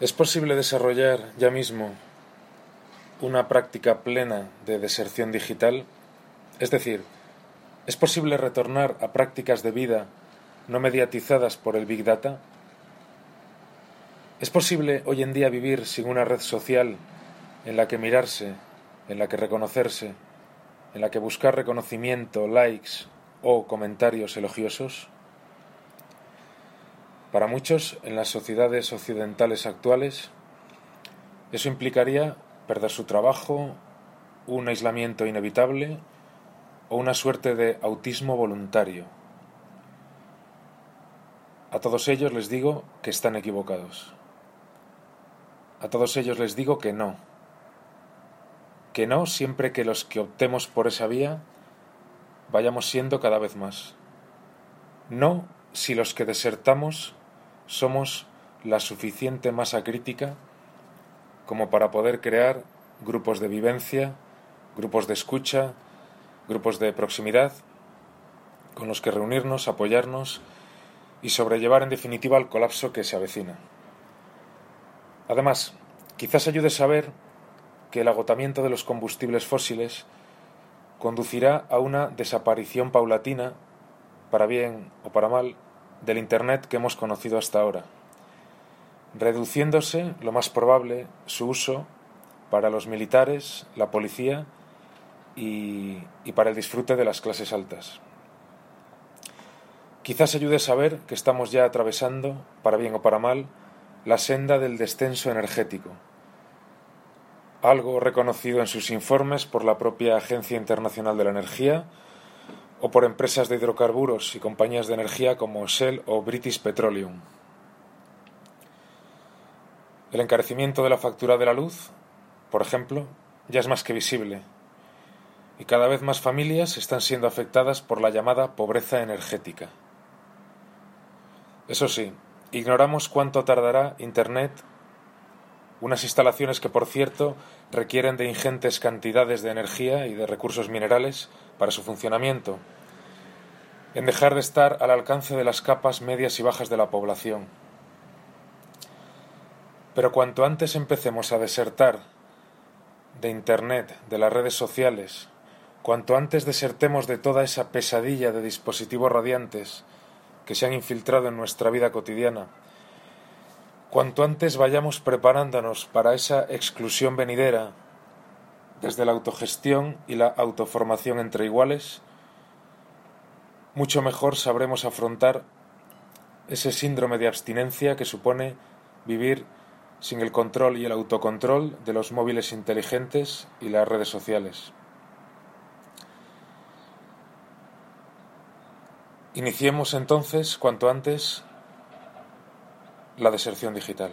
¿Es posible desarrollar ya mismo una práctica plena de deserción digital? Es decir, ¿es posible retornar a prácticas de vida no mediatizadas por el Big Data? ¿Es posible hoy en día vivir sin una red social en la que mirarse, en la que reconocerse, en la que buscar reconocimiento, likes o comentarios elogiosos? Para muchos, en las sociedades occidentales actuales, eso implicaría perder su trabajo, un aislamiento inevitable o una suerte de autismo voluntario. A todos ellos les digo que están equivocados. A todos ellos les digo que no. Que no siempre que los que optemos por esa vía vayamos siendo cada vez más. No si los que desertamos somos la suficiente masa crítica como para poder crear grupos de vivencia, grupos de escucha, grupos de proximidad, con los que reunirnos, apoyarnos y sobrellevar en definitiva el colapso que se avecina. Además, quizás ayude saber que el agotamiento de los combustibles fósiles conducirá a una desaparición paulatina, para bien o para mal, del Internet que hemos conocido hasta ahora, reduciéndose, lo más probable, su uso para los militares, la policía y, para el disfrute de las clases altas. Quizás ayude a saber que estamos ya atravesando, para bien o para mal, la senda del descenso energético, algo reconocido en sus informes por la propia Agencia Internacional de la Energía, o por empresas de hidrocarburos y compañías de energía como Shell o British Petroleum. El encarecimiento de la factura de la luz, por ejemplo, ya es más que visible, y cada vez más familias están siendo afectadas por la llamada pobreza energética. Eso sí, ignoramos cuánto tardará Internet, unas instalaciones que, por cierto, requieren de ingentes cantidades de energía y de recursos minerales para su funcionamiento, en dejar de estar al alcance de las capas medias y bajas de la población. Pero cuanto antes empecemos a desertar de Internet, de las redes sociales, cuanto antes desertemos de toda esa pesadilla de dispositivos radiantes que se han infiltrado en nuestra vida cotidiana, cuanto antes vayamos preparándonos para esa exclusión venidera desde la autogestión y la autoformación entre iguales, mucho mejor sabremos afrontar ese síndrome de abstinencia que supone vivir sin el control y el autocontrol de los móviles inteligentes y las redes sociales. Iniciemos entonces, cuanto antes, la deserción digital.